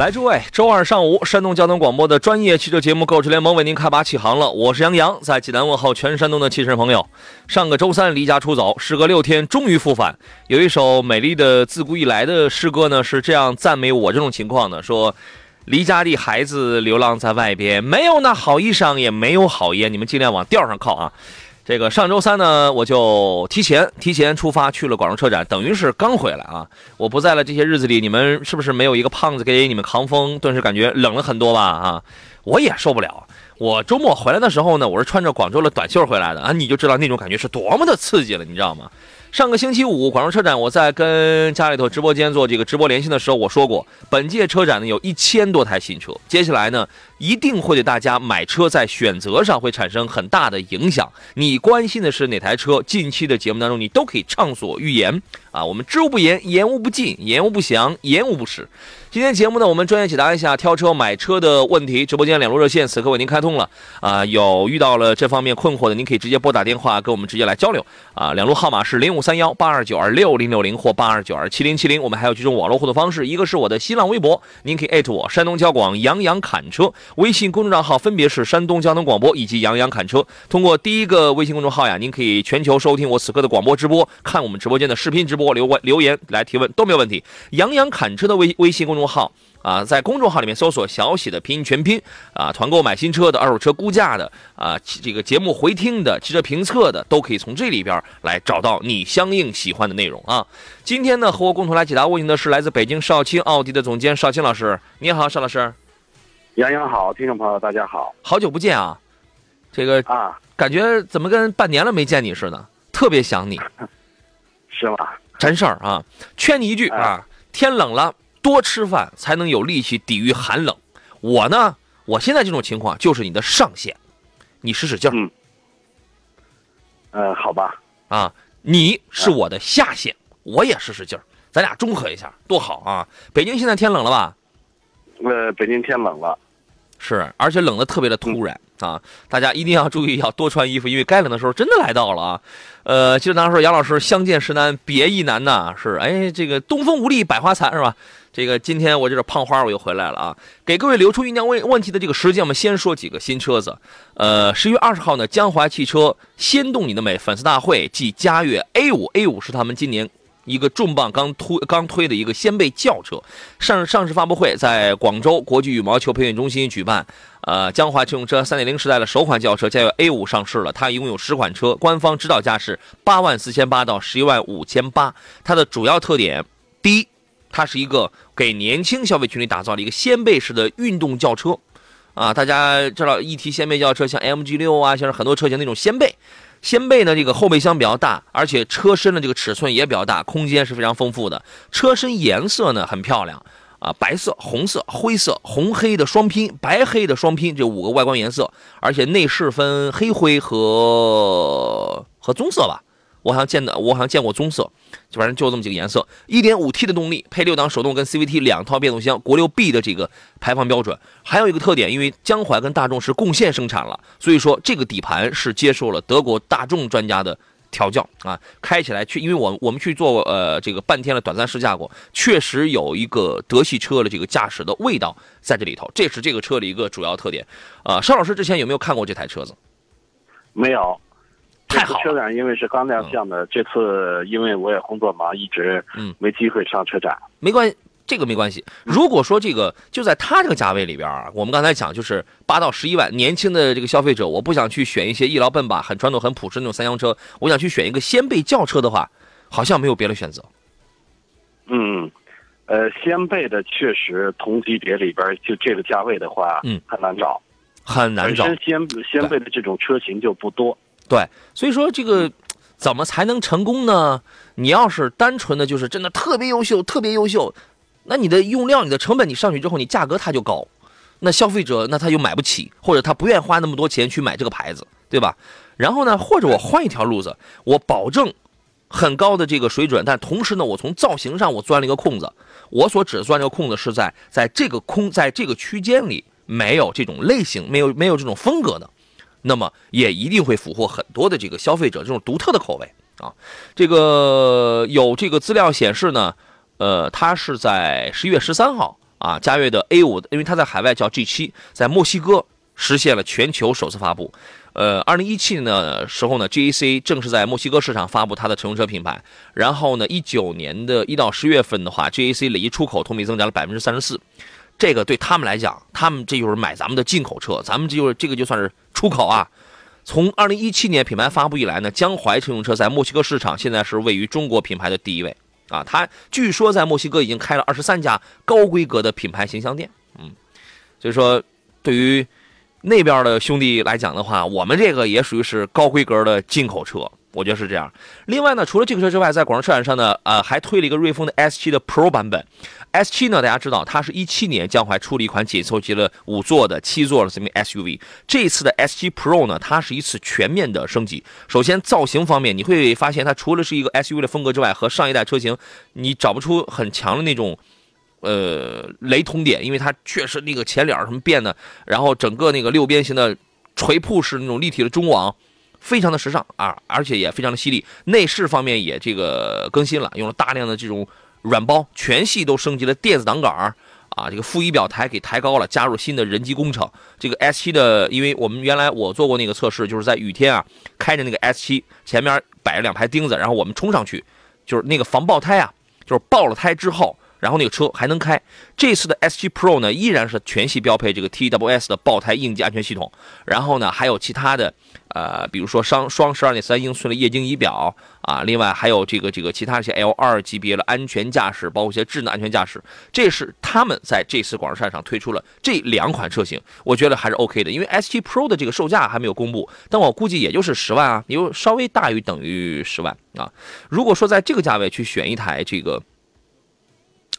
来，诸位，周二上午，山东交通广播的专业汽车节目《购车联盟》为您开拔起航了。我是杨洋，在济南问候全山东的汽车朋友。上个周三离家出走，时隔六天终于复返。有一首美丽的自古以来的诗歌呢，是这样赞美我这种情况的：说，离家的孩子流浪在外边，没有那好衣裳，也没有好烟。你们尽量往调上靠啊。这个上周三呢，我就提前提前出发去了广州车展，等于是刚回来啊。我不在了这些日子里，你们是不是没有一个胖子给你们扛风？顿时感觉冷了很多吧？啊，我也受不了。我周末回来的时候呢，我是穿着广州的短袖回来的啊，你就知道那种感觉是多么的刺激了，你知道吗？上个星期五，广州车展，我在跟家里头直播间做这个直播连线的时候，我说过，本届车展呢有一千多台新车，接下来呢一定会对大家买车在选择上会产生很大的影响。你关心的是哪台车？近期的节目当中，你都可以畅所欲言啊！我们知无不言，言无不尽，言无不详，言无不实。今天节目呢，我们专业解答一下挑车买车的问题。直播间两路热线此刻为您开通了啊，有遇到了这方面困惑的，您可以直接拨打电话跟我们直接来交流啊。两路号码是零五三幺八二九二六零六零或八二九二七零七零。我们还有几种网络互动方式，一个是我的新浪微博，您可以艾特我山东交广杨洋侃车，微信公众账号分别是山东交通广播以及杨洋侃车。通过第一个微信公众号呀，您可以全球收听我此刻的广播直播，看我们直播间的视频直播，留留言来提问都没有问题。杨洋侃车的微微信公众号。啊，在公众号里面搜索“小喜”的拼音全拼，啊，团购买新车的、二手车估价的，啊，这个节目回听的、汽车评测的，都可以从这里边来找到你相应喜欢的内容啊。今天呢，和我共同来解答问题的是来自北京少卿奥迪的总监少卿老师，你好，邵老师。杨洋好，听众朋友大家好，好久不见啊，这个啊，感觉怎么跟半年了没见你似的，特别想你，是吗？真事儿啊，劝你一句啊，天冷了。多吃饭才能有力气抵御寒冷。我呢，我现在这种情况就是你的上限，你使使劲儿。嗯。呃，好吧。啊，你是我的下限，我也使使劲儿，咱俩中和一下，多好啊！北京现在天冷了吧？呃，北京天冷了。是，而且冷的特别的突然啊！大家一定要注意，要多穿衣服，因为该冷的时候真的来到了啊！呃，记得当时杨老师相见时难，别亦难呐，是哎，这个东风无力百花残是吧？这个今天我这个胖花我又回来了啊！给各位留出酝酿问问题的这个时间，我们先说几个新车子。呃，十月二十号呢，江淮汽车先动你的美粉丝大会暨嘉悦 A 五 A 五是他们今年一个重磅刚推刚推的一个掀背轿车上上市发布会，在广州国际羽毛球培训中心举办。呃，江淮乘用车三点零时代的首款轿车将由 A 五上市了，它一共有十款车，官方指导价是八万四千八到十一万五千八。它的主要特点，第一。它是一个给年轻消费群体打造的一个掀背式的运动轿车，啊，大家知道一提掀背轿车，像 MG 六啊，像是很多车型那种掀背，掀背呢，这个后备箱比较大，而且车身的这个尺寸也比较大，空间是非常丰富的。车身颜色呢很漂亮，啊，白色、红色、灰色、红黑的双拼，白黑的双拼，这五个外观颜色，而且内饰分黑灰和和棕色吧。我好像见的，我好像见过棕色，反正就这么几个颜色。1.5T 的动力，配六档手动跟 CVT 两套变速箱，国六 B 的这个排放标准。还有一个特点，因为江淮跟大众是共线生产了，所以说这个底盘是接受了德国大众专家的调教啊，开起来去，因为我我们去做呃这个半天的短暂试驾过，确实有一个德系车的这个驾驶的味道在这里头，这是这个车的一个主要特点。啊，邵老师之前有没有看过这台车子？没有。太好，车展因为是刚亮相的，这次因为我也工作忙，一直嗯没机会上车展。没关系，这个没关系。如果说这个就在它这个价位里边啊，我们刚才讲就是八到十一万，年轻的这个消费者，我不想去选一些一劳奔吧、很传统、很朴实那种三厢车，我想去选一个掀背轿车的话，好像没有别的选择。嗯，呃，掀背的确实同级别里边就这个价位的话，嗯，很难找，很难找。本身掀掀背的这种车型就不多。对，所以说这个怎么才能成功呢？你要是单纯的就是真的特别优秀，特别优秀，那你的用料、你的成本你上去之后，你价格它就高，那消费者那他就买不起，或者他不愿意花那么多钱去买这个牌子，对吧？然后呢，或者我换一条路子，我保证很高的这个水准，但同时呢，我从造型上我钻了一个空子，我所指钻这个空子是在在这个空在这个区间里没有这种类型，没有没有这种风格的，那么也一定会俘获很多的这个消费者这种独特的口味。啊，这个有这个资料显示呢，呃，它是在十一月十三号啊，嘉悦的 A 五，因为它在海外叫 G 七，在墨西哥实现了全球首次发布。呃，二零一七年的时候呢，GAC 正是在墨西哥市场发布它的乘用车品牌。然后呢，一九年的一到十月份的话，GAC 累计出口同比增长了百分之三十四。这个对他们来讲，他们这就是买咱们的进口车，咱们这就是这个就算是出口啊。从二零一七年品牌发布以来呢，江淮乘用车在墨西哥市场现在是位于中国品牌的第一位啊。它据说在墨西哥已经开了二十三家高规格的品牌形象店，嗯，所以说对于那边的兄弟来讲的话，我们这个也属于是高规格的进口车，我觉得是这样。另外呢，除了这个车之外，在广州车展上呢，呃，还推了一个瑞风的 S 七的 Pro 版本。S 七呢，大家知道，它是一七年江淮出了一款紧凑级的五座的、七座的这么 SUV。这次的 S 七 Pro 呢，它是一次全面的升级。首先造型方面，你会发现它除了是一个 SUV 的风格之外，和上一代车型你找不出很强的那种呃雷同点，因为它确实那个前脸什么变的，然后整个那个六边形的垂瀑式那种立体的中网，非常的时尚啊，而且也非常的犀利。内饰方面也这个更新了，用了大量的这种。软包全系都升级了电子挡杆啊，这个副仪表台给抬高了，加入新的人机工程。这个 S7 的，因为我们原来我做过那个测试，就是在雨天啊，开着那个 S7 前面摆了两排钉子，然后我们冲上去，就是那个防爆胎啊，就是爆了胎之后。然后那个车还能开，这次的 S7 Pro 呢依然是全系标配这个 TWS 的爆胎应急安全系统，然后呢还有其他的，呃，比如说双双十二点三英寸的液晶仪表啊，另外还有这个这个其他一些 L2 级别的安全驾驶，包括一些智能安全驾驶，这是他们在这次广州车展上推出了这两款车型，我觉得还是 OK 的，因为 S7 Pro 的这个售价还没有公布，但我估计也就是十万啊，有稍微大于等于十万啊。如果说在这个价位去选一台这个。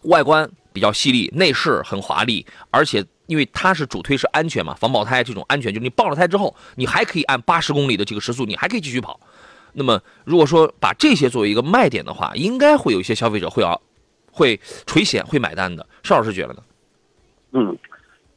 外观比较犀利，内饰很华丽，而且因为它是主推是安全嘛，防爆胎这种安全，就是你爆了胎之后，你还可以按八十公里的这个时速，你还可以继续跑。那么如果说把这些作为一个卖点的话，应该会有一些消费者会要会垂涎、会买单的。邵老师觉得呢？嗯，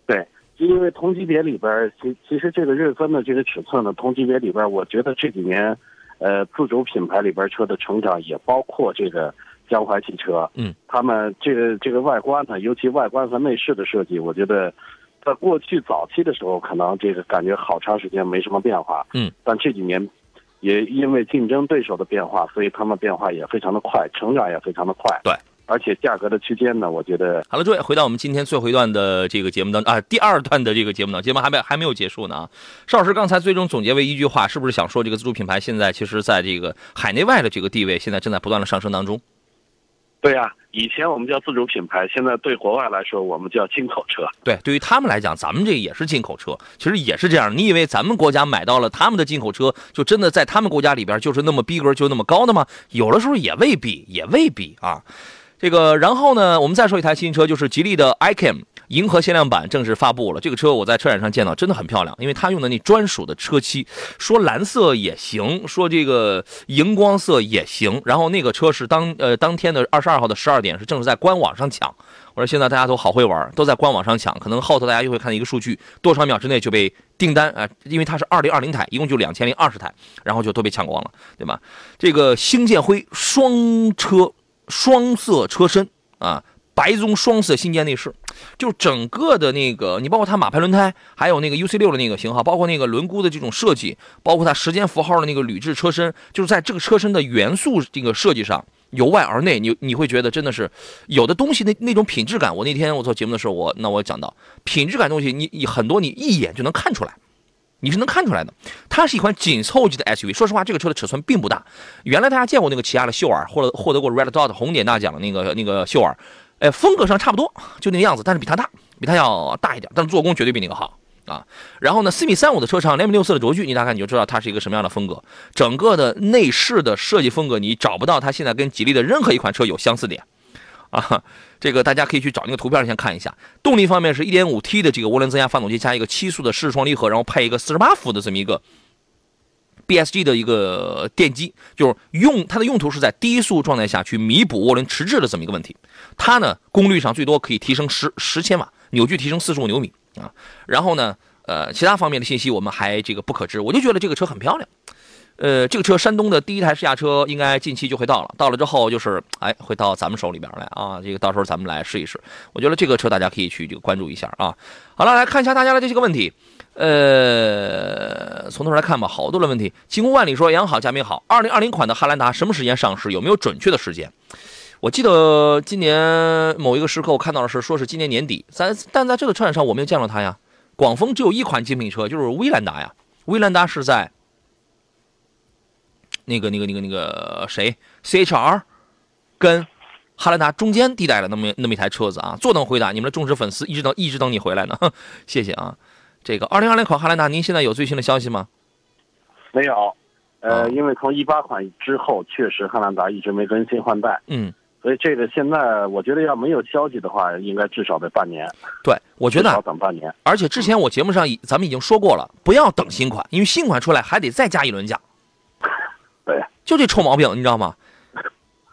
对，因为同级别里边，其其实这个瑞风的这个尺寸呢，同级别里边，我觉得这几年，呃，自主品牌里边车的成长也包括这个。江淮汽车，嗯，他们这个这个外观呢，尤其外观和内饰的设计，我觉得，在过去早期的时候，可能这个感觉好长时间没什么变化，嗯，但这几年，也因为竞争对手的变化，所以他们变化也非常的快，成长也非常的快，对，而且价格的区间呢，我觉得。好了，诸位，回到我们今天最后一段的这个节目当啊，第二段的这个节目呢，节目还没还没有结束呢啊。邵老师刚才最终总结为一句话，是不是想说这个自主品牌现在其实在这个海内外的这个地位，现在正在不断的上升当中？对呀，以前我们叫自主品牌，现在对国外来说，我们叫进口车。对，对于他们来讲，咱们这也是进口车，其实也是这样。你以为咱们国家买到了他们的进口车，就真的在他们国家里边就是那么逼格就那么高的吗？有的时候也未必，也未必啊。这个，然后呢，我们再说一台新车，就是吉利的 iCam。银河限量版正式发布了，这个车我在车展上见到，真的很漂亮，因为它用的那专属的车漆，说蓝色也行，说这个荧光色也行。然后那个车是当呃当天的二十二号的十二点是正式在官网上抢。我说现在大家都好会玩，都在官网上抢，可能后头大家又会看到一个数据，多少秒之内就被订单啊，因为它是二零二零台，一共就两千零二十台，然后就都被抢光了，对吧？这个星剑灰双车双色车身啊。白棕双色新建内饰，就整个的那个，你包括它马牌轮胎，还有那个 UC 六的那个型号，包括那个轮毂的这种设计，包括它时间符号的那个铝制车身，就是在这个车身的元素这个设计上，由外而内，你你会觉得真的是有的东西那那种品质感。我那天我做节目的时候，我那我讲到品质感东西，你你很多你一眼就能看出来，你是能看出来的。它是一款紧凑级的 SUV，说实话，这个车的尺寸并不大。原来大家见过那个起亚的秀尔，获得获得过 Red Dot 红点大奖的那个那个秀尔。哎，风格上差不多，就那个样子，但是比它大，比它要大一点，但是做工绝对比那个好啊。然后呢，四米三五的车长，两米六四的轴距，你大概你就知道它是一个什么样的风格。整个的内饰的设计风格，你找不到它现在跟吉利的任何一款车有相似点啊。这个大家可以去找那个图片先看一下。动力方面是 1.5T 的这个涡轮增压发动机加一个七速的湿式双离合，然后配一个48伏的这么一个 BSG 的一个电机，就是用它的用途是在低速状态下去弥补涡轮迟滞的这么一个问题。它呢功率上最多可以提升十十千瓦，扭矩提升四十五牛米啊。然后呢，呃，其他方面的信息我们还这个不可知。我就觉得这个车很漂亮。呃，这个车山东的第一台试驾车应该近期就会到了，到了之后就是哎会到咱们手里边来啊，这个到时候咱们来试一试。我觉得这个车大家可以去这个关注一下啊。好了，来看一下大家的这些个问题。呃，从头来看吧，好多的问题。晴空万里说：“杨好，嘉宾好。二零二零款的汉兰达什么时间上市？有没有准确的时间？”我记得今年某一个时刻我看到的是说是今年年底，咱但在这个车展上我没有见到它呀。广丰只有一款精品车，就是威兰达呀。威兰达是在。那个、那个、那个、那个谁？CHR 跟汉兰达中间地带的那么那么一台车子啊，坐等回答，你们的忠实粉丝一直等一直等你回来呢，谢谢啊。这个二零二零款汉兰达，您现在有最新的消息吗？没有，呃，因为从一八款之后，确实汉兰达一直没更新换代，嗯，所以这个现在我觉得要没有消息的话，应该至少得半年。对，我觉得要等半年。而且之前我节目上咱们已经说过了，不要等新款，因为新款出来还得再加一轮价。就这臭毛病，你知道吗？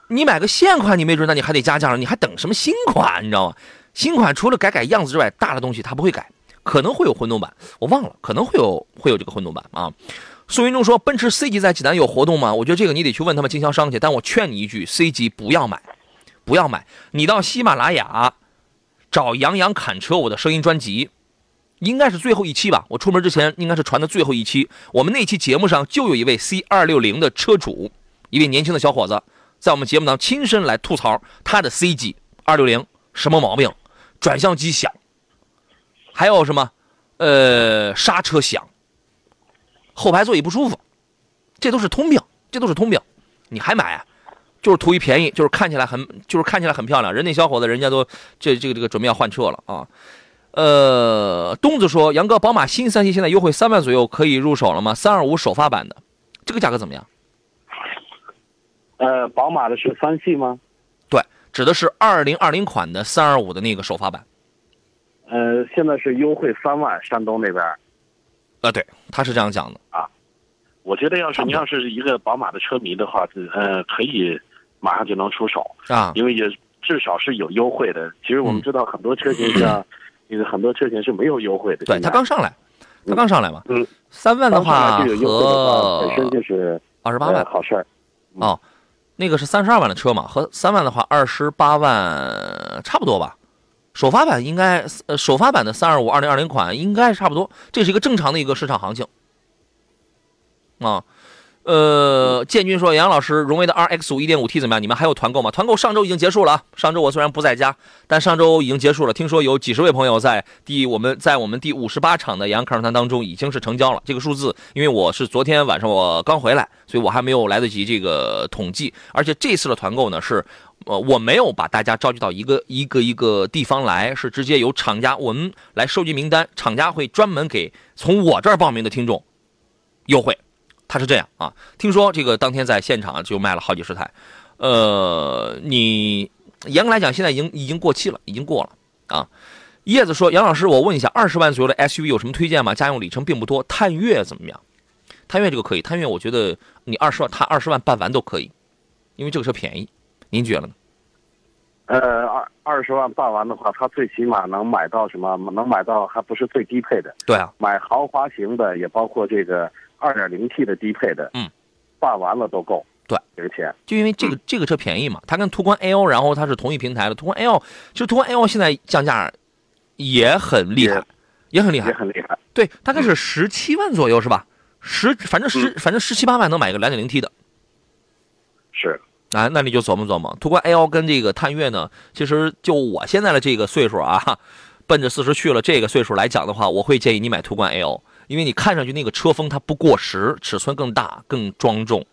你买个现款，你没准那你还得加价，你还等什么新款？你知道吗？新款除了改改样子之外，大的东西它不会改，可能会有混动版，我忘了，可能会有会有这个混动版啊。苏云中说，奔驰 C 级在济南有活动吗？我觉得这个你得去问他们经销商去，但我劝你一句，C 级不要买，不要买。你到喜马拉雅找杨洋侃车，我的声音专辑。应该是最后一期吧，我出门之前应该是传的最后一期。我们那期节目上就有一位 C 二六零的车主，一位年轻的小伙子，在我们节目当中亲身来吐槽他的 C 级二六零什么毛病，转向机响，还有什么，呃，刹车响，后排座椅不舒服，这都是通病，这都是通病。你还买，就是图一便宜，就是看起来很，就是看起来很漂亮。人那小伙子，人家都这这个这个准备要换车了啊。呃，东子说：“杨哥，宝马新三系现在优惠三万左右，可以入手了吗？三二五首发版的，这个价格怎么样？”呃，宝马的是三系吗？对，指的是二零二零款的三二五的那个首发版。呃，现在是优惠三万，山东那边。呃，对，他是这样讲的啊。我觉得，要是你要是一个宝马的车迷的话，呃，可以马上就能出手啊，因为也至少是有优惠的。其实我们知道很多车型像。这个很多车型是没有优惠的，对它刚上来，它刚上来嘛，嗯，三万的话和本身就是二十八万。好事儿，哦，那个是三十二万的车嘛，和三万的话二十八万差不多吧，首发版应该呃首发版的三二五二零二零款应该差不多，这是一个正常的一个市场行情，啊。呃，建军说：“杨老师，荣威的 RX 五 1.5T 怎么样？你们还有团购吗？团购上周已经结束了。上周我虽然不在家，但上周已经结束了。听说有几十位朋友在第我们在我们第五十八场的杨康团当中已经是成交了。这个数字，因为我是昨天晚上我刚回来，所以我还没有来得及这个统计。而且这次的团购呢，是呃我没有把大家召集到一个一个一个地方来，是直接由厂家我们来收集名单，厂家会专门给从我这儿报名的听众优惠。”他是这样啊，听说这个当天在现场就卖了好几十台，呃，你严格来讲现在已经已经过期了，已经过了啊。叶子说：“杨老师，我问一下，二十万左右的 SUV 有什么推荐吗？家用里程并不多，探岳怎么样？探岳这个可以，探岳我觉得你二十万，他二十万办完都可以，因为这个车便宜，您觉得呢？”呃，二二十万办完的话，他最起码能买到什么？能买到还不是最低配的？对啊，买豪华型的也包括这个。二点零 T 的低配的，嗯，办完了都够，对，这个钱，就因为这个这个车便宜嘛，它跟途观 L，然后它是同一平台的，途观 L，其实途观 L 现在降价也很厉害，也很厉害，也很厉害，对，大概是十七万左右是吧？十，反正十，反正十七八万能买一个两点零 T 的，是，啊，那你就琢磨琢磨，途观 L 跟这个探岳呢，其实就我现在的这个岁数啊，奔着四十去了这个岁数来讲的话，我会建议你买途观 L。因为你看上去那个车风它不过时，尺寸更大更庄重。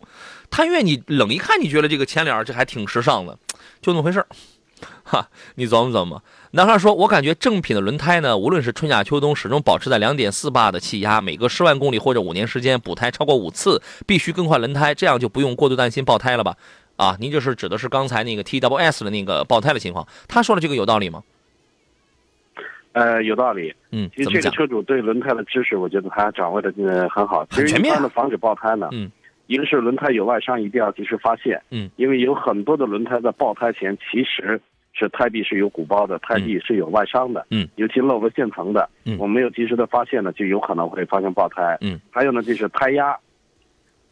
探岳你冷一看，你觉得这个前脸这还挺时尚的，就那么回事哈，你琢磨琢磨。男孩说：“我感觉正品的轮胎呢，无论是春夏秋冬，始终保持在两点四八的气压，每隔十万公里或者五年时间补胎超过五次，必须更换轮胎，这样就不用过度担心爆胎了吧？”啊，您就是指的是刚才那个 T W S 的那个爆胎的情况。他说的这个有道理吗？呃，有道理。嗯，其实这个车主对轮胎的知识，我觉得他掌握的呃很好。很全面。一般的防止爆胎呢，嗯，一个是轮胎有外伤，一定要及时发现。嗯，因为有很多的轮胎在爆胎前其实。是胎壁是有鼓包的，胎壁是有外伤的，嗯，尤其漏个线层的，嗯，我没有及时的发现呢，就有可能会发生爆胎，嗯，还有呢就是胎压，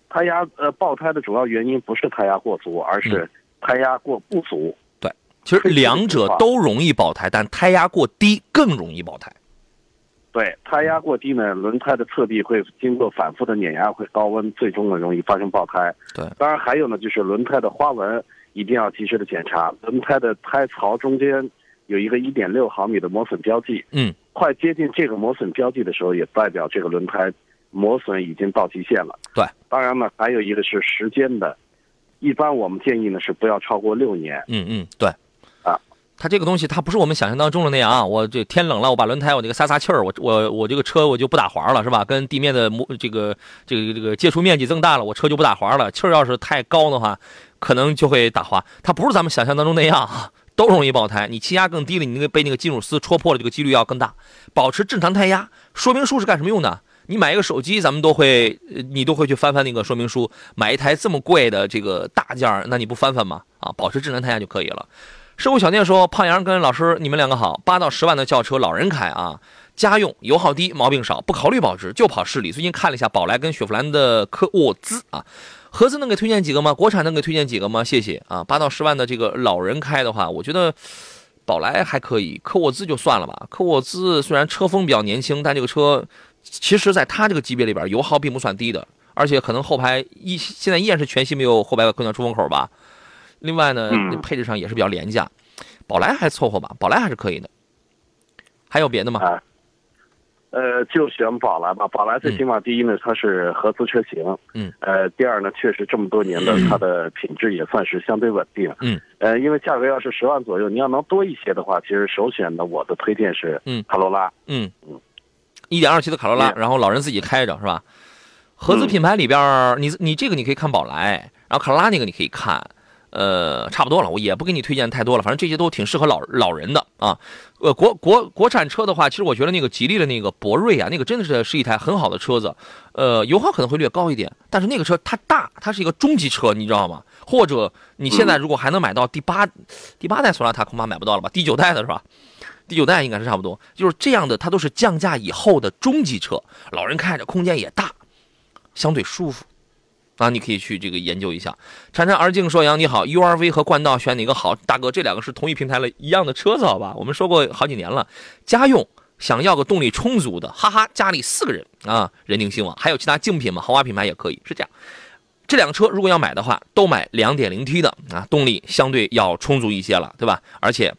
胎压呃爆胎的主要原因不是胎压过足，而是胎压过不足。对，其实两者都容易爆胎，但胎压过低更容易爆胎。对，胎压过低呢，轮胎的侧壁会经过反复的碾压，会高温，最终呢容易发生爆胎。对，当然还有呢就是轮胎的花纹。一定要及时的检查轮胎的胎槽中间有一个一点六毫米的磨损标记，嗯，快接近这个磨损标记的时候，也代表这个轮胎磨损已经到极限了。对，当然呢，还有一个是时间的，一般我们建议呢是不要超过六年。嗯嗯，对，啊，它这个东西它不是我们想象当中的那样啊，我这天冷了，我把轮胎我这个撒撒气儿，我我我这个车我就不打滑了，是吧？跟地面的磨这个这个这个接触面积增大了，我车就不打滑了。气儿要是太高的话。可能就会打滑，它不是咱们想象当中那样啊，都容易爆胎。你气压更低了，你那个被那个金属丝戳破了，这个几率要更大。保持正常胎压，说明书是干什么用的？你买一个手机，咱们都会，你都会去翻翻那个说明书。买一台这么贵的这个大件儿那你不翻翻吗？啊，保持正常胎压就可以了。师傅小聂说，胖杨跟老师你们两个好，八到十万的轿车老人开啊，家用油耗低，毛病少，不考虑保值，就跑市里。最近看了一下宝来跟雪佛兰的科沃兹啊。合资能给推荐几个吗？国产能给推荐几个吗？谢谢啊！八到十万的这个老人开的话，我觉得宝来还可以，科沃兹就算了吧。科沃兹虽然车风比较年轻，但这个车其实在它这个级别里边油耗并不算低的，而且可能后排一现在依然是全系没有后排的空调出风口吧。另外呢，配置上也是比较廉价，宝来还凑合吧，宝来还是可以的。还有别的吗？呃，就选宝来吧。宝来最起码第一呢，它是合资车型。嗯。呃，第二呢，确实这么多年的它的品质也算是相对稳定。嗯。呃，因为价格要是十万左右，你要能多一些的话，其实首选的我的推荐是嗯卡罗拉。嗯嗯。一点二 T 的卡罗拉，然后老人自己开着是吧？合资品牌里边，你你这个你可以看宝来，然后卡罗拉那个你可以看。呃，差不多了，我也不给你推荐太多了，反正这些都挺适合老老人的啊。呃，国国国产车的话，其实我觉得那个吉利的那个博瑞啊，那个真的是是一台很好的车子。呃，油耗可能会略高一点，但是那个车它大，它是一个中级车，你知道吗？或者你现在如果还能买到第八第八代索纳塔，恐怕买不到了吧？第九代的是吧？第九代应该是差不多，就是这样的，它都是降价以后的中级车，老人开着空间也大，相对舒服。啊，你可以去这个研究一下。潺潺而静说：“杨你好，U R V 和冠道选哪个好？大哥，这两个是同一平台了一样的车子，好吧？我们说过好几年了。家用想要个动力充足的，哈哈，家里四个人啊，人定兴旺。还有其他竞品吗？豪华品牌也可以。是这样，这辆车如果要买的话，都买两点零 T 的啊，动力相对要充足一些了，对吧？而且。”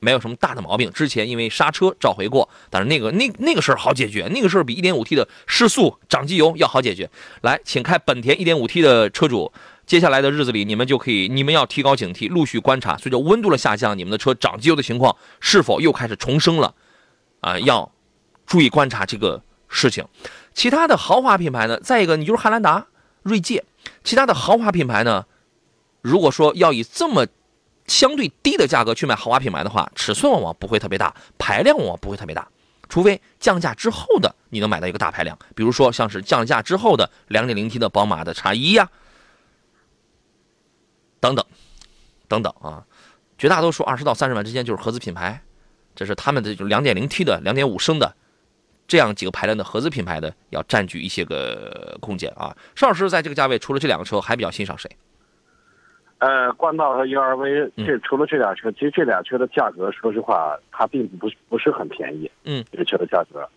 没有什么大的毛病，之前因为刹车召回过，但是那个那那个事儿好解决，那个事儿比 1.5T 的失速涨机油要好解决。来，请开本田 1.5T 的车主，接下来的日子里你们就可以，你们要提高警惕，陆续观察，随着温度的下降，你们的车涨机油的情况是否又开始重生了？啊，要注意观察这个事情。其他的豪华品牌呢？再一个，你就是汉兰达、锐界，其他的豪华品牌呢？如果说要以这么。相对低的价格去买豪华品牌的话，尺寸往往不会特别大，排量往往不会特别大，除非降价之后的你能买到一个大排量，比如说像是降价之后的 2.0T 的宝马的 X1 呀，等等，等等啊，绝大多数二十到三十万之间就是合资品牌，这是他们的就 2.0T 的、2.5升的这样几个排量的合资品牌的要占据一些个空间啊。邵老师在这个价位除了这两个车，还比较欣赏谁？呃，冠道和 URV 这除了这俩车，其实这俩车的价格，说实话，它并不不是很便宜。嗯，这个车的价格，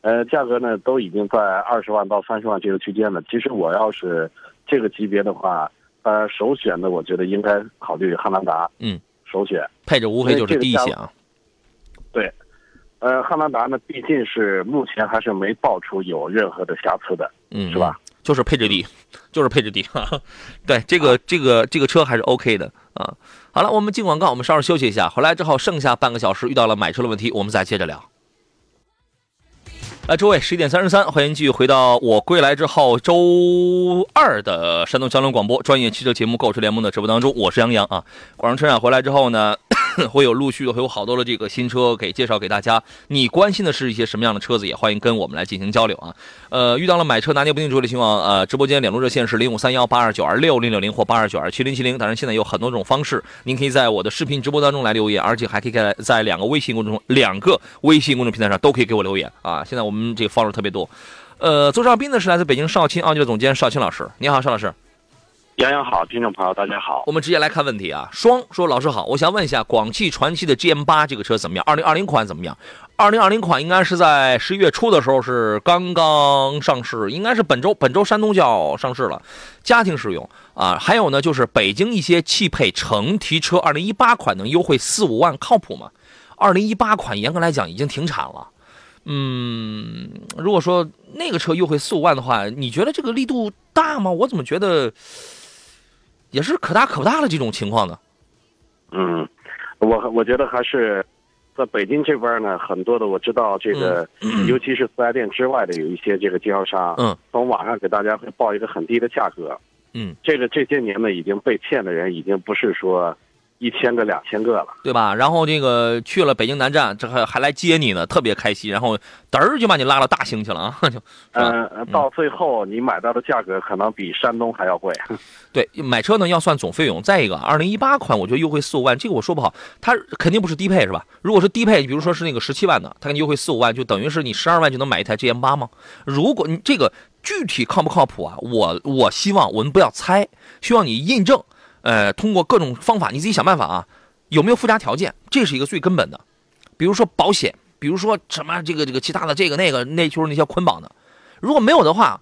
呃，价格呢都已经在二十万到三十万这个区间了。其实我要是这个级别的话，呃，首选的我觉得应该考虑汉兰达。嗯，首选配置无非就是低一些啊。对，呃，汉兰达呢，毕竟是目前还是没爆出有任何的瑕疵的，嗯，是吧？就是配置低，就是配置低。对，这个这个这个车还是 OK 的啊。好了，我们进广告，我们稍事休息一下，回来之后剩下半个小时遇到了买车的问题，我们再接着聊。来，诸位，十一点三十三，欢迎继续回到我归来之后周二的山东交通广播专业汽车节目《购车联盟》的直播当中，我是杨洋啊。广州车展回来之后呢？会有陆续的会有好多的这个新车给介绍给大家。你关心的是一些什么样的车子？也欢迎跟我们来进行交流啊。呃，遇到了买车拿捏不定主意的情况，呃，直播间两路热线是零五三幺八二九二六零六零或八二九二七零七零。当然，现在有很多种方式，您可以在我的视频直播当中来留言，而且还可以在在两个微信公众两个微信公众平台上都可以给我留言啊。现在我们这个方式特别多。呃，周少斌呢是来自北京少卿奥迪的总监少卿老师，你好，邵老师。杨洋好，听众朋友大家好。我们直接来看问题啊。双说老师好，我想问一下，广汽传祺的 GM 八这个车怎么样？二零二零款怎么样？二零二零款应该是在十一月初的时候是刚刚上市，应该是本周本周山东就要上市了，家庭使用啊。还有呢，就是北京一些汽配城提车，二零一八款能优惠四五万，靠谱吗？二零一八款严格来讲已经停产了。嗯，如果说那个车优惠四五万的话，你觉得这个力度大吗？我怎么觉得？也是可大可不大的这种情况呢。嗯，我我觉得还是在北京这边呢，很多的我知道这个，尤其是四 S 店之外的有一些这个经销商，嗯，从网上给大家会报一个很低的价格，嗯，这个这些年呢已经被骗的人已经不是说。一千个、两千个了，对吧？然后这个去了北京南站，这还还来接你呢，特别开心。然后嘚儿就把你拉到大兴去了啊，就嗯，到最后你买到的价格可能比山东还要贵。对，买车呢要算总费用。再一个，二零一八款我觉得优惠四五万，这个我说不好，它肯定不是低配是吧？如果是低配，比如说是那个十七万的，它给你优惠四五万，就等于是你十二万就能买一台 GM 八吗？如果你这个具体靠不靠谱啊？我我希望我们不要猜，希望你印证。呃，通过各种方法，你自己想办法啊，有没有附加条件？这是一个最根本的，比如说保险，比如说什么这个这个其他的这个那个，那就是那些捆绑的。如果没有的话，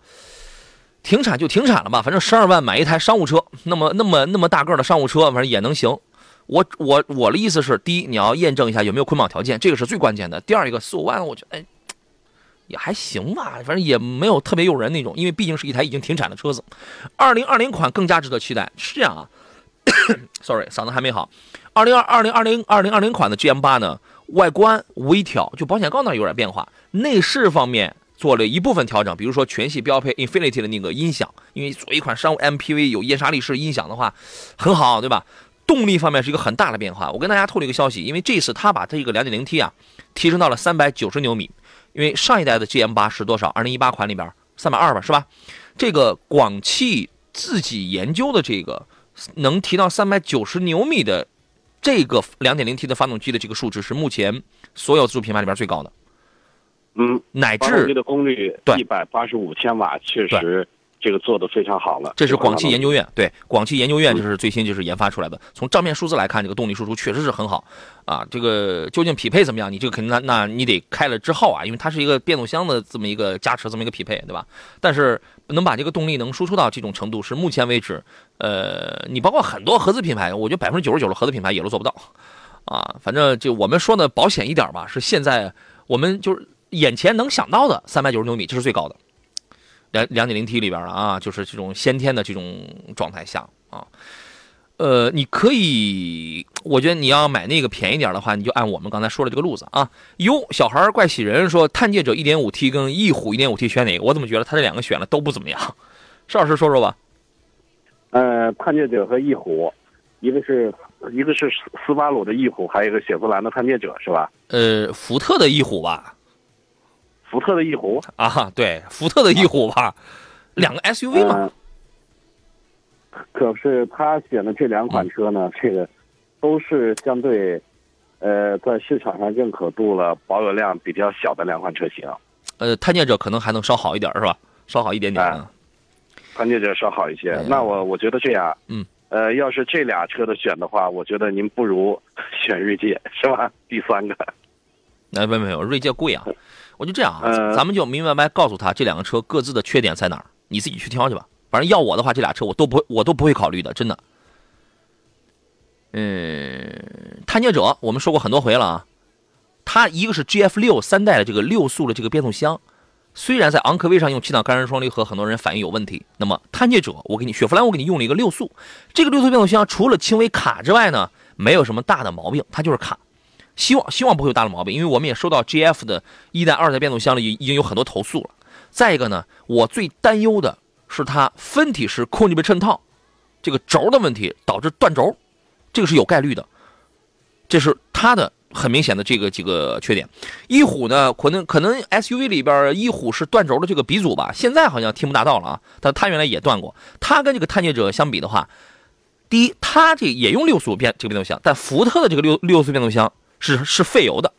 停产就停产了吧，反正十二万买一台商务车，那么那么那么大个的商务车，反正也能行。我我我的意思是，第一你要验证一下有没有捆绑条件，这个是最关键的。第二一个四五万，我觉得哎也还行吧，反正也没有特别诱人那种，因为毕竟是一台已经停产的车子。二零二零款更加值得期待，是这样啊。Sorry，嗓子还没好。二零二二零二零二零二零款的 GM 八呢，外观微调，就保险杠那有点变化。内饰方面做了一部分调整，比如说全系标配 Infinity 的那个音响，因为作为一款商务 MPV 有液刹力式音响的话，很好，对吧？动力方面是一个很大的变化。我跟大家透露一个消息，因为这次他把这个 2.0T 啊提升到了390牛米，因为上一代的 GM 八是多少？二零一八款里边320吧，是吧？这个广汽自己研究的这个。能提到三百九十牛米的这个两点零 T 的发动机的这个数值是目前所有自主品牌里边最高的。嗯，乃至发动机的功率一百八十五千瓦，确实。这个做的非常好了，这是广汽研究院对广汽研究院就是最新就是研发出来的。从账面数字来看，这个动力输出确实是很好啊。这个究竟匹配怎么样？你这个肯定那那你得开了之后啊，因为它是一个变速箱的这么一个加持，这么一个匹配，对吧？但是能把这个动力能输出到这种程度，是目前为止，呃，你包括很多合资品牌，我觉得百分之九十九的合资品牌也都做不到啊。反正就我们说的保险一点吧，是现在我们就是眼前能想到的三百九十牛米，这是最高的。两两点零 T 里边了啊，就是这种先天的这种状态下啊，呃，你可以，我觉得你要买那个便宜点的话，你就按我们刚才说的这个路子啊。哟，小孩怪喜人说，探界者一点五 T 跟翼虎一点五 T 选哪个？我怎么觉得他这两个选了都不怎么样？邵老师说说吧。呃，探界者和翼虎，一个是一个是斯巴鲁的翼虎，还有一个雪佛兰的探界者，是吧？呃，福特的翼虎吧。福特的翼虎啊，对，福特的翼虎吧，两个 SUV 嘛。可是他选的这两款车呢，这个都是相对呃在市场上认可度了、保有量比较小的两款车型。呃，探界者可能还能稍好一点，是吧？稍好一点点。探界者稍好一些。那我我觉得这样，嗯，呃，要是这俩车的选的话，我觉得您不如选锐界，是吧？第三个。那，没没有，锐界贵啊。我就这样啊，咱们就明明白白告诉他这两个车各自的缺点在哪儿，你自己去挑去吧。反正要我的话，这俩车我都不会，我都不会考虑的，真的。嗯，探界者我们说过很多回了啊，它一个是 GF 六三代的这个六速的这个变速箱，虽然在昂科威上用七档干式双离合，很多人反映有问题。那么探界者，我给你雪佛兰，我给你用了一个六速，这个六速变速箱除了轻微卡之外呢，没有什么大的毛病，它就是卡。希望希望不会有大的毛病，因为我们也收到 GF 的一代、二代变速箱里已经有很多投诉了。再一个呢，我最担忧的是它分体式控制被衬套这个轴的问题导致断轴，这个是有概率的，这是它的。很明显的这个几个缺点，翼虎呢，可能可能 SUV 里边翼虎是断轴的这个鼻祖吧，现在好像听不大到了啊。但它原来也断过。它跟这个探界者相比的话，第一，它这也用六速变这个变速箱，但福特的这个六六速变速箱是是费油的，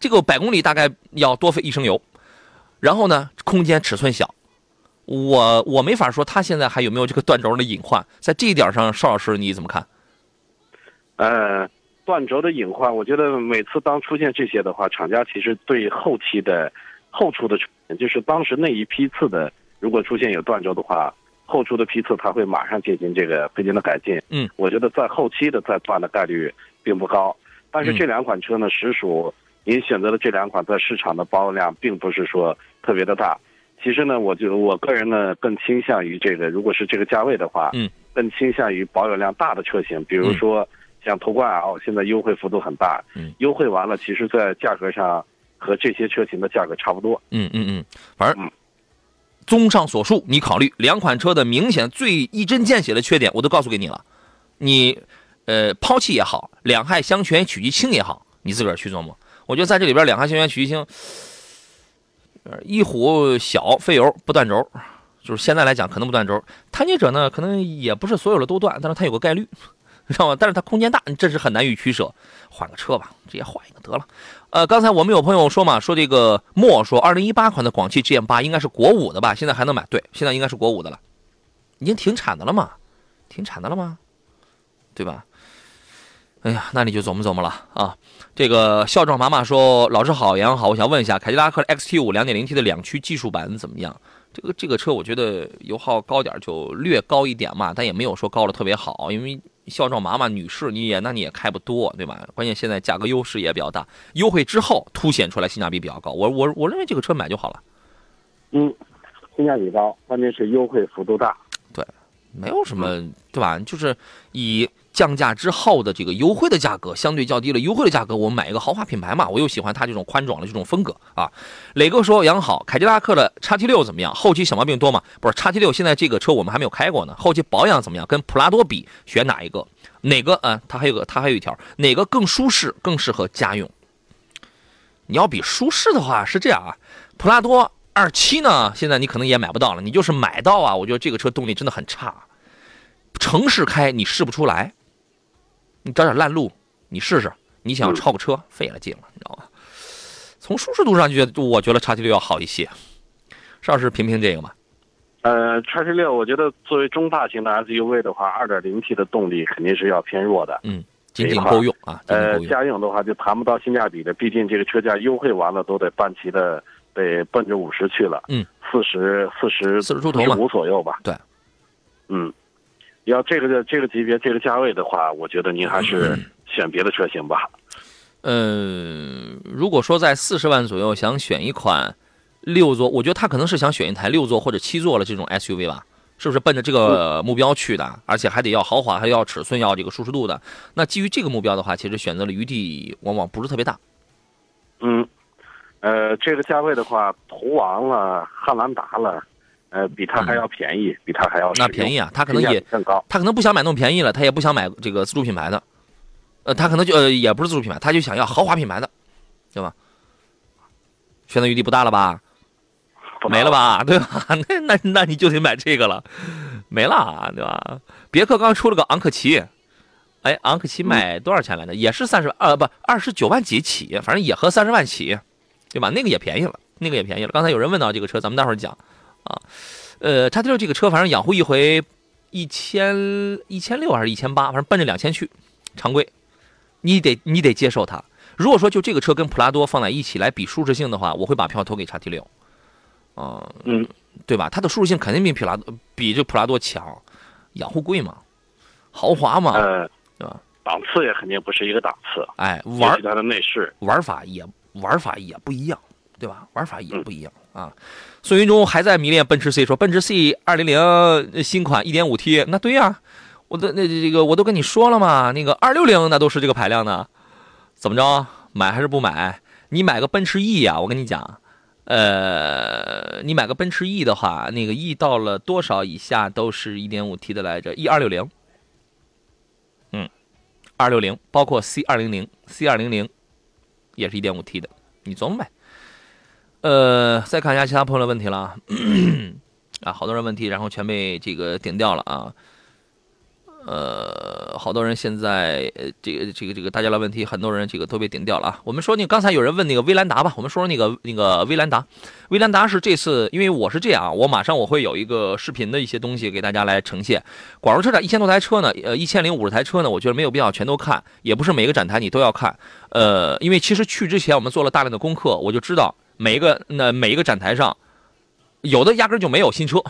这个百公里大概要多费一升油。然后呢，空间尺寸小，我我没法说它现在还有没有这个断轴的隐患，在这一点上，邵老师你怎么看？呃。断轴的隐患，我觉得每次当出现这些的话，厂家其实对后期的后出的，就是当时那一批次的，如果出现有断轴的话，后出的批次它会马上进行这个配件的改进。嗯，我觉得在后期的再断的概率并不高。但是这两款车呢，实属您选择的这两款在市场的保有量并不是说特别的大。其实呢，我就我个人呢更倾向于这个，如果是这个价位的话，嗯，更倾向于保有量大的车型，比如说。像途观 L 现在优惠幅度很大，嗯，优惠完了，其实在价格上和这些车型的价格差不多，嗯嗯嗯，反正，综上所述，你考虑两款车的明显最一针见血的缺点，我都告诉给你了，你，呃，抛弃也好，两害相权取其轻也好，你自个儿去琢磨。我觉得在这里边，两害相权取其轻，一虎小费油不断轴，就是现在来讲可能不断轴，探界者呢可能也不是所有的都断，但是它有个概率。知道吗？但是它空间大，你真是很难以取舍。换个车吧，直接换一个得了。呃，刚才我们有朋友说嘛，说这个莫说，二零一八款的广汽 GM 八应该是国五的吧？现在还能买？对，现在应该是国五的了，已经停产的了嘛？停产的了吗？对吧？哎呀，那你就琢磨琢磨了啊。这个孝壮妈妈说：“老师好，杨好，我想问一下，凯迪拉克 XT 五 2.0T 的两驱技术版怎么样？这个这个车我觉得油耗高点就略高一点嘛，但也没有说高的特别好，因为。”孝壮妈妈女士，你也那你也开不多，对吧？关键现在价格优势也比较大，优惠之后凸显出来性价比比较高。我我我认为这个车买就好了。嗯，性价比高，关键是优惠幅度大。对，没有什么，对吧？就是以。降价之后的这个优惠的价格相对较低了，优惠的价格我买一个豪华品牌嘛，我又喜欢它这种宽敞的这种风格啊。磊哥说杨好，凯迪拉克的叉 T 六怎么样？后期小毛病多吗？不是，叉 T 六现在这个车我们还没有开过呢，后期保养怎么样？跟普拉多比，选哪一个？哪个？嗯，它还有个，它还有一条，哪个更舒适，更适合家用？你要比舒适的话是这样啊，普拉多二七呢，现在你可能也买不到了，你就是买到啊，我觉得这个车动力真的很差，城市开你试不出来。你找点烂路，你试试。你想要超个车，费了劲了，你知道吗？从舒适度上，觉得我觉得叉七六要好一些。邵老师评评这个嘛？呃，叉七六，我觉得作为中大型的 SUV 的话，二点零 T 的动力肯定是要偏弱的。嗯，仅仅够用啊。呃，家用的话就谈不到性价比的，毕竟这个车价优惠完了都得半期的，得奔着五十去了。嗯，四十四十四十出头嘛，五左右吧。对，嗯。要这个这个级别这个价位的话，我觉得您还是选别的车型吧。嗯，如果说在四十万左右想选一款六座，我觉得他可能是想选一台六座或者七座的这种 SUV 吧，是不是奔着这个目标去的？而且还得要豪华，还要尺寸，要这个舒适度的。那基于这个目标的话，其实选择的余地往往不是特别大。嗯，呃，这个价位的话，途昂了，汉兰达了。呃，比它还要便宜，比它还要那便宜啊！他可能也更高，他可能不想买那么便宜了，他也不想买这个自主品牌的，呃，他可能就呃也不是自主品牌，他就想要豪华品牌的，对吧？选择余地不大了吧？没了吧？对吧？那那那你就得买这个了，没了，对吧？别克刚出了个昂克旗，哎，昂克旗卖多少钱来着？也是三十呃不二十九万几起，反正也和三十万起，对吧？那个也便宜了，那个也便宜了。刚才有人问到这个车，咱们待会儿讲。啊，呃，叉 T 六这个车，反正养护一回一千一千六还是一千八，反正奔着两千去，常规，你得你得接受它。如果说就这个车跟普拉多放在一起来比舒适性的话，我会把票投给叉 T 六，啊，嗯，对吧？它的舒适性肯定比普拉多比这普拉多强，养护贵嘛，豪华嘛，呃，对吧？档次也肯定不是一个档次，哎，玩它的内饰玩法也玩法也不一样，对吧？玩法也不一样。啊。孙云中还在迷恋奔驰 C，说奔驰 C 二零零新款一点五 T，那对呀，我的那这个我都跟你说了嘛，那个二六零那都是这个排量的，怎么着买还是不买？你买个奔驰 E 呀，我跟你讲，呃，你买个奔驰 E 的话，那个 E 到了多少以下都是一点五 T 的来着？E 二六零，嗯，二六零包括 C 二零零，C 二零零也是一点五 T 的，你琢磨呗。呃，再看一下其他朋友的问题了啊，好多人问题，然后全被这个顶掉了啊。呃，好多人现在呃，这个这个这个大家的问题，很多人这个都被顶掉了啊。我们说那刚才有人问那个威兰达吧，我们说说那个那个威兰达。威兰达是这次，因为我是这样啊，我马上我会有一个视频的一些东西给大家来呈现。广州车展一千多台车呢，呃，一千零五十台车呢，我觉得没有必要全都看，也不是每个展台你都要看。呃，因为其实去之前我们做了大量的功课，我就知道每一个那每一个展台上，有的压根就没有新车。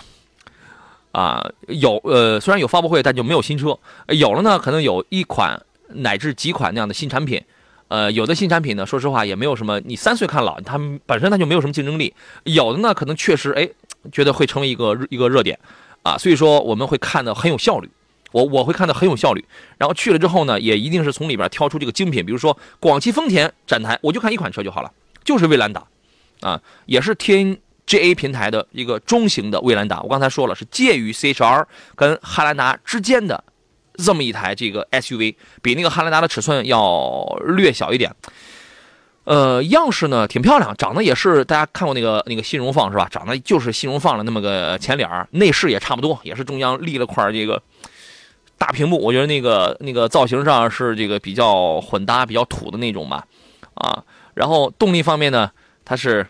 啊，有呃，虽然有发布会，但就没有新车。有了呢，可能有一款乃至几款那样的新产品。呃，有的新产品呢，说实话也没有什么，你三岁看老，它本身它就没有什么竞争力。有的呢，可能确实哎，觉得会成为一个一个热点啊，所以说我们会看的很有效率。我我会看的很有效率。然后去了之后呢，也一定是从里边挑出这个精品，比如说广汽丰田展台，我就看一款车就好了，就是威兰达，啊，也是天。G A 平台的一个中型的威兰达，我刚才说了是介于 C H R 跟汉兰达之间的这么一台这个 S U V，比那个汉兰达的尺寸要略小一点。呃，样式呢挺漂亮，长得也是大家看过那个那个新荣放是吧？长得就是新荣放的那么个前脸内饰也差不多，也是中央立了块这个大屏幕。我觉得那个那个造型上是这个比较混搭、比较土的那种吧。啊，然后动力方面呢，它是。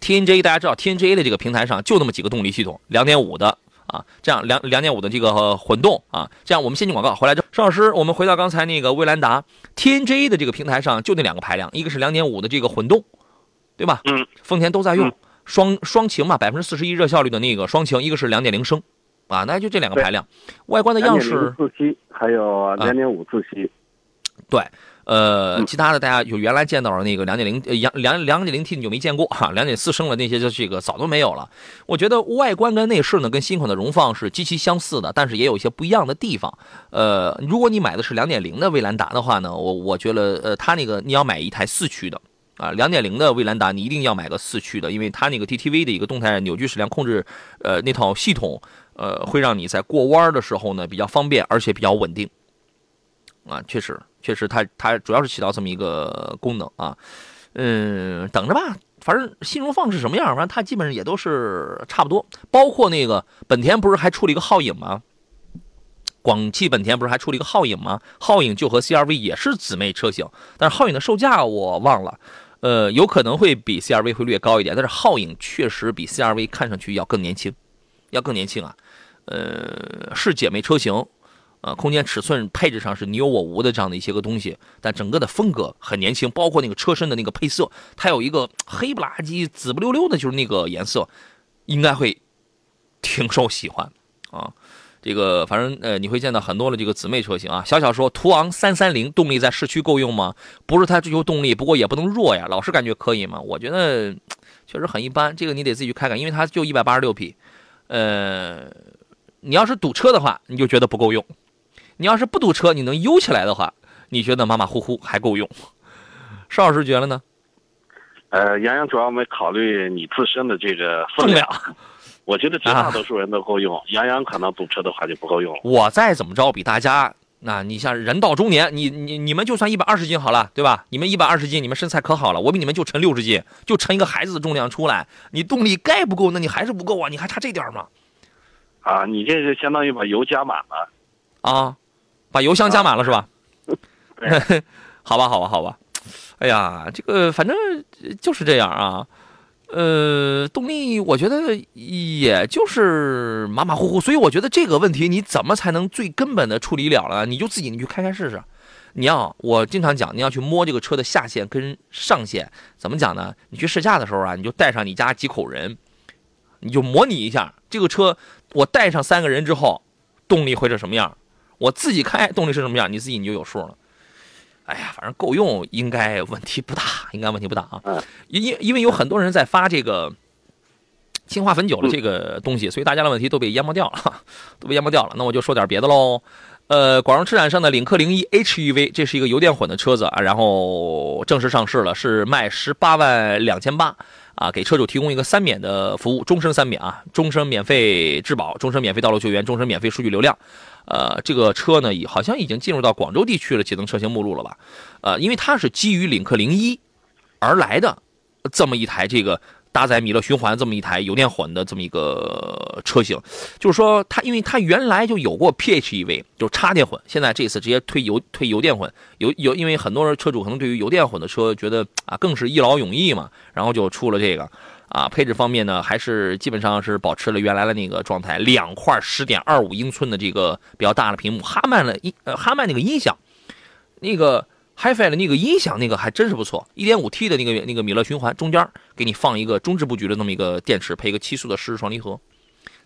TNGA 大家知道，TNGA 的这个平台上就那么几个动力系统，两点五的啊，这样两两点五的这个混动啊，这样我们先进广告回来之后，邵老师，我们回到刚才那个威兰达，TNGA 的这个平台上就那两个排量，一个是两点五的这个混动，对吧？嗯，丰田都在用双双擎嘛，百分之四十一热效率的那个双擎，一个是两点零升，啊，那就这两个排量，外观的样式自吸，还有两点五自吸，对。呃，其他的大家有原来见到的那个两点零，两两两点零 T 你就没见过哈，两点四升的那些就这个早都没有了。我觉得外观跟内饰呢，跟新款的荣放是极其相似的，但是也有一些不一样的地方。呃，如果你买的是两点零的威兰达的话呢，我我觉得呃，它那个你要买一台四驱的啊，两点零的威兰达你一定要买个四驱的，因为它那个 DTV 的一个动态扭矩矢量控制呃那套系统呃会让你在过弯的时候呢比较方便，而且比较稳定啊，确实。确实，它它主要是起到这么一个功能啊，嗯，等着吧，反正新荣放是什么样，反正它基本上也都是差不多。包括那个本田不是还出了一个皓影吗？广汽本田不是还出了一个皓影吗？皓影就和 CRV 也是姊妹车型，但是皓影的售价我忘了，呃，有可能会比 CRV 会略高一点，但是皓影确实比 CRV 看上去要更年轻，要更年轻啊，呃，是姐妹车型。呃，空间尺寸配置上是你有我无的这样的一些个东西，但整个的风格很年轻，包括那个车身的那个配色，它有一个黑不拉几、紫不溜溜的，就是那个颜色，应该会挺受喜欢啊。这个反正呃，你会见到很多的这个姊妹车型啊。小小说途昂三三零动力在市区够用吗？不是太追求动力，不过也不能弱呀。老是感觉可以吗？我觉得确实很一般，这个你得自己去开开，因为它就一百八十六匹。呃，你要是堵车的话，你就觉得不够用。你要是不堵车，你能悠起来的话，你觉得马马虎虎还够用？邵老师觉得呢？呃，杨洋主要没考虑你自身的这个分量，我觉得绝大多数人都够用。杨洋可能堵车的话就不够用了。我再怎么着比大家，那你像人到中年，你你你们就算一百二十斤好了，对吧？你们一百二十斤，你们身材可好了，我比你们就沉六十斤，就沉一个孩子的重量出来，你动力该不够，那你还是不够啊？你还差这点吗？啊，你这是相当于把油加满了啊。把油箱加满了是吧？好吧，好吧，好吧。哎呀，这个反正就是这样啊。呃，动力我觉得也就是马马虎虎，所以我觉得这个问题你怎么才能最根本的处理了了？你就自己你去开开试试。你要我经常讲，你要去摸这个车的下限跟上限，怎么讲呢？你去试驾的时候啊，你就带上你家几口人，你就模拟一下这个车，我带上三个人之后，动力会是什么样？我自己开动力是什么样，你自己你就有数了。哎呀，反正够用，应该问题不大，应该问题不大啊。嗯，因因因为有很多人在发这个氢化汾酒的这个东西，所以大家的问题都被淹没掉了，都被淹没掉了。那我就说点别的喽。呃，广州车展上的领克零一 HEV，这是一个油电混的车子啊，然后正式上市了，是卖十八万两千八啊，给车主提供一个三免的服务，终身三免啊，终身免费质保，终身免费道路救援，终身免费数据流量。呃，这个车呢，好像已经进入到广州地区的节能车型目录了吧？呃，因为它是基于领克零一而来的这么一台这个。搭载米勒循环这么一台油电混的这么一个车型，就是说它，因为它原来就有过 PHEV，就是插电混，现在这次直接推油推油电混，油油，因为很多人车主可能对于油电混的车觉得啊更是一劳永逸嘛，然后就出了这个，啊，配置方面呢还是基本上是保持了原来的那个状态，两块十点二五英寸的这个比较大的屏幕，哈曼的音呃哈曼那个音响，那个。HiFi 的那个音响，那个还真是不错。1.5T 的那个那个米勒循环，中间给你放一个中置布局的那么一个电池，配一个七速的湿式双离合。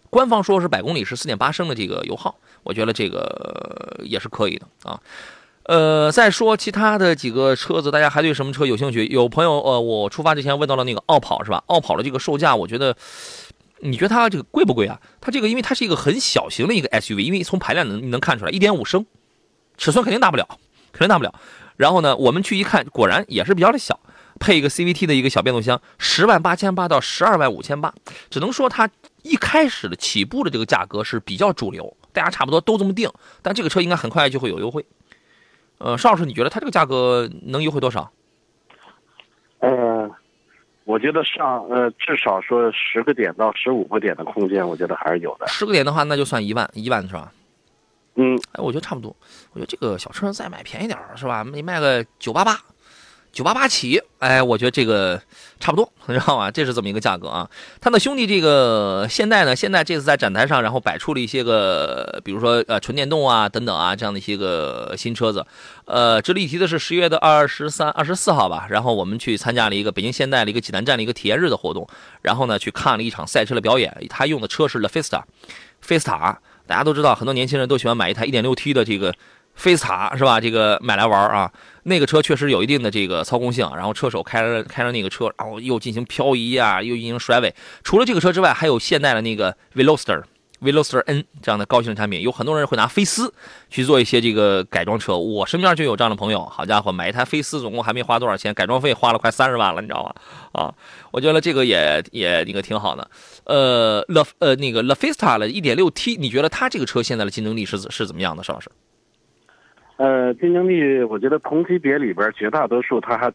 官方说是百公里是4.8升的这个油耗，我觉得这个也是可以的啊。呃，再说其他的几个车子，大家还对什么车有兴趣？有朋友呃，我出发之前问到了那个傲跑是吧？傲跑的这个售价，我觉得你觉得它这个贵不贵啊？它这个因为它是一个很小型的一个 SUV，因为从排量能你能看出来1.5升，尺寸肯定大不了，肯定大不了。然后呢，我们去一看，果然也是比较的小，配一个 CVT 的一个小变速箱，十万八千八到十二万五千八，只能说它一开始的起步的这个价格是比较主流，大家差不多都这么定。但这个车应该很快就会有优惠。呃，邵老师，你觉得它这个价格能优惠多少？呃，我觉得上呃至少说十个点到十五个点的空间，我觉得还是有的。十个点的话，那就算一万，一万是吧？嗯，哎，我觉得差不多。我觉得这个小车再买便宜点是吧？你卖个九八八，九八八起，哎，我觉得这个差不多，你知道吗？这是这么一个价格啊。他的兄弟这个现代呢，现在这次在展台上，然后摆出了一些个，比如说呃纯电动啊等等啊这样的一些个新车子。呃，值得一提的是十月的二十三、二十四号吧，然后我们去参加了一个北京现代的一个济南站的一个体验日的活动，然后呢去看了一场赛车的表演。他用的车是 La Fiesta，菲斯塔。大家都知道，很多年轻人都喜欢买一台 1.6T 的这个菲斯塔，是吧？这个买来玩啊，那个车确实有一定的这个操控性。然后车手开着开着那个车，然后又进行漂移啊，又进行甩尾。除了这个车之外，还有现代的那个 Veloster。Veloster N 这样的高性能产品，有很多人会拿菲斯去做一些这个改装车。我身边就有这样的朋友，好家伙，买一台菲斯总共还没花多少钱，改装费花了快三十万了，你知道吗？啊，我觉得这个也也那个挺好的。呃，Le 呃那个 La Fiesta 的 1.6T，你觉得它这个车现在的竞争力是是怎么样的，邵老师？呃，竞争力，我觉得同级别里边绝大多数，它还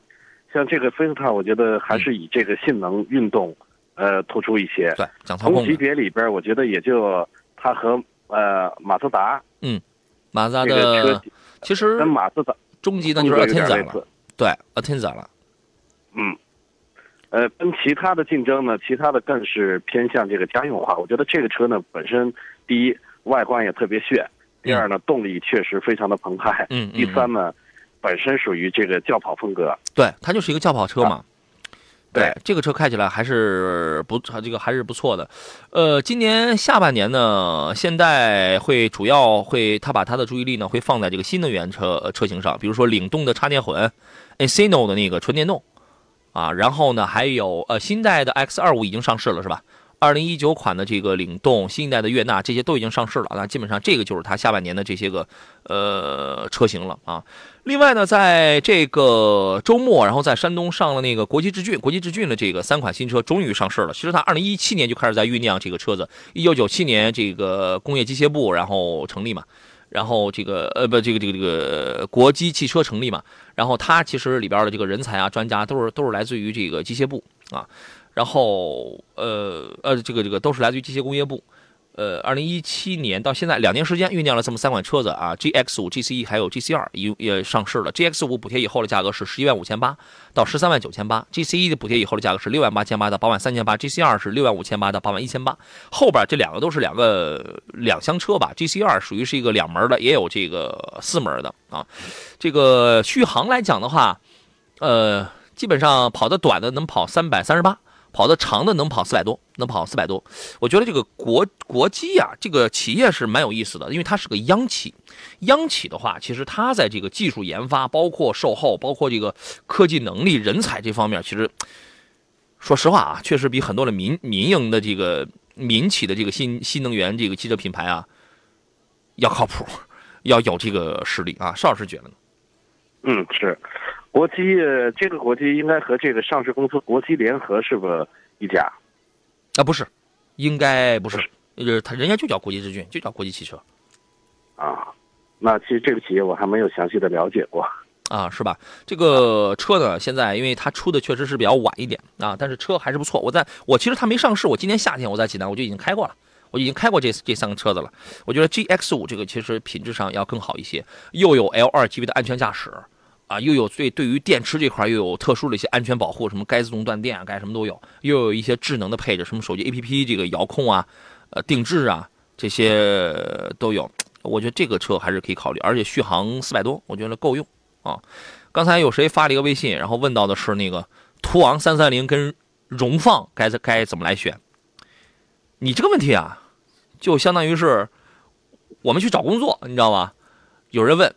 像这个菲斯塔，我觉得还是以这个性能运动。呃，突出一些。对，讲操控。同级别里边，我觉得也就它和呃马自达。嗯，马自达的车其实跟马自达中级的就是 a t e n z a 了。对 e n z a 了。嗯，呃，跟其他的竞争呢，其他的更是偏向这个家用化。我觉得这个车呢，本身第一外观也特别炫，第二呢动力确实非常的澎湃。嗯。第三呢，本身属于这个轿跑风格。对，它就是一个轿跑车嘛。对这个车开起来还是不，这个还是不错的。呃，今年下半年呢，现代会主要会，他把他的注意力呢会放在这个新能源车车型上，比如说领动的插电混 e n c i n o 的那个纯电动，啊，然后呢还有呃新代的 X 二五已经上市了，是吧？二零一九款的这个领动，新一代的悦纳，这些都已经上市了。那基本上这个就是它下半年的这些个呃车型了啊。另外呢，在这个周末，然后在山东上了那个国际智骏，国际智骏的这个三款新车终于上市了。其实它二零一七年就开始在酝酿这个车子，一九九七年这个工业机械部然后成立嘛，然后这个呃不这个这个这个国机汽车成立嘛，然后它其实里边的这个人才啊专家都是都是来自于这个机械部啊。然后，呃呃，这个这个都是来自于机械工业部，呃，二零一七年到现在两年时间酝酿了这么三款车子啊，GX 五、GC 一还有 GC 二也也上市了。GX 五补贴以后的价格是十一万五千八到十三万九千八，GC 一的补贴以后的价格是六万八千八到八万三千八，GC 二是六万五千八到八万一千八。后边这两个都是两个两厢车吧，GC 二属于是一个两门的，也有这个四门的啊。这个续航来讲的话，呃，基本上跑的短的能跑三百三十八。跑的长的能跑四百多，能跑四百多。我觉得这个国国机啊，这个企业是蛮有意思的，因为它是个央企。央企的话，其实它在这个技术研发、包括售后、包括这个科技能力、人才这方面，其实说实话啊，确实比很多的民民营的这个民企的这个新新能源这个汽车品牌啊要靠谱，要有这个实力啊。邵老师觉得呢？嗯，是。国机这个国机应该和这个上市公司国机联合是不一家？啊，不是，应该不是，呃，他人家就叫国际之骏，就叫国际汽车。啊，那其实这个企业我还没有详细的了解过。啊，是吧？这个车呢，现在因为它出的确实是比较晚一点啊，但是车还是不错。我在我其实它没上市，我今年夏天我在济南我就已经开过了，我已经开过这这三个车子了。我觉得 GX 五这个其实品质上要更好一些，又有 L 二级别的安全驾驶。啊，又有对对于电池这块又有特殊的一些安全保护，什么该自动断电啊，该什么都有，又有一些智能的配置，什么手机 APP 这个遥控啊，呃定制啊这些都有。我觉得这个车还是可以考虑，而且续航四百多，我觉得够用啊。刚才有谁发了一个微信，然后问到的是那个途昂三三零跟荣放该该怎么来选？你这个问题啊，就相当于是我们去找工作，你知道吧？有人问。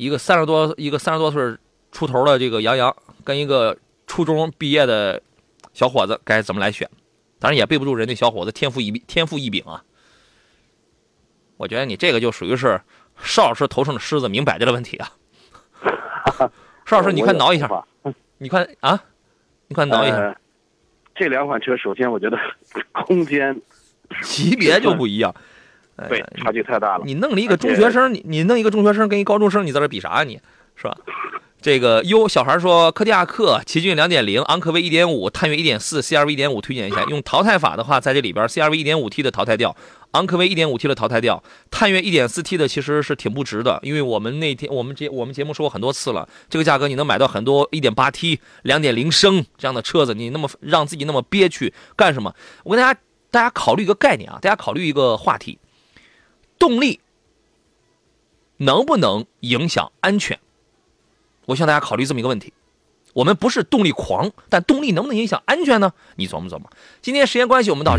一个三十多一个三十多岁出头的这个杨洋，跟一个初中毕业的小伙子该怎么来选？当然也背不住人家小伙子天赋异天赋异禀啊！我觉得你这个就属于是邵老师头上的虱子，明摆着的问题啊！邵老师，你快挠一下，你快啊，你快挠一下。这两款车，首先我觉得空间 级别就不一样。对，差距太大了。你弄了一个中学生，你你弄一个中学生跟一高中生，你在这比啥啊？你是吧？这个哟，小孩说，科迪亚克、奇骏两点零、昂科威一点五、探岳一点四、CRV 一点五推荐一下。用淘汰法的话，在这里边，CRV 一点五 T 的淘汰掉，昂科威一点五 T 的淘汰掉，探岳一点四 T 的其实是挺不值的，因为我们那天我们节我们节目说过很多次了，这个价格你能买到很多一点八 T、两点零升这样的车子，你那么让自己那么憋屈干什么？我跟大家大家考虑一个概念啊，大家考虑一个话题。动力能不能影响安全？我向大家考虑这么一个问题。我们不是动力狂，但动力能不能影响安全呢？你琢磨琢磨。今天时间关系，我们到这。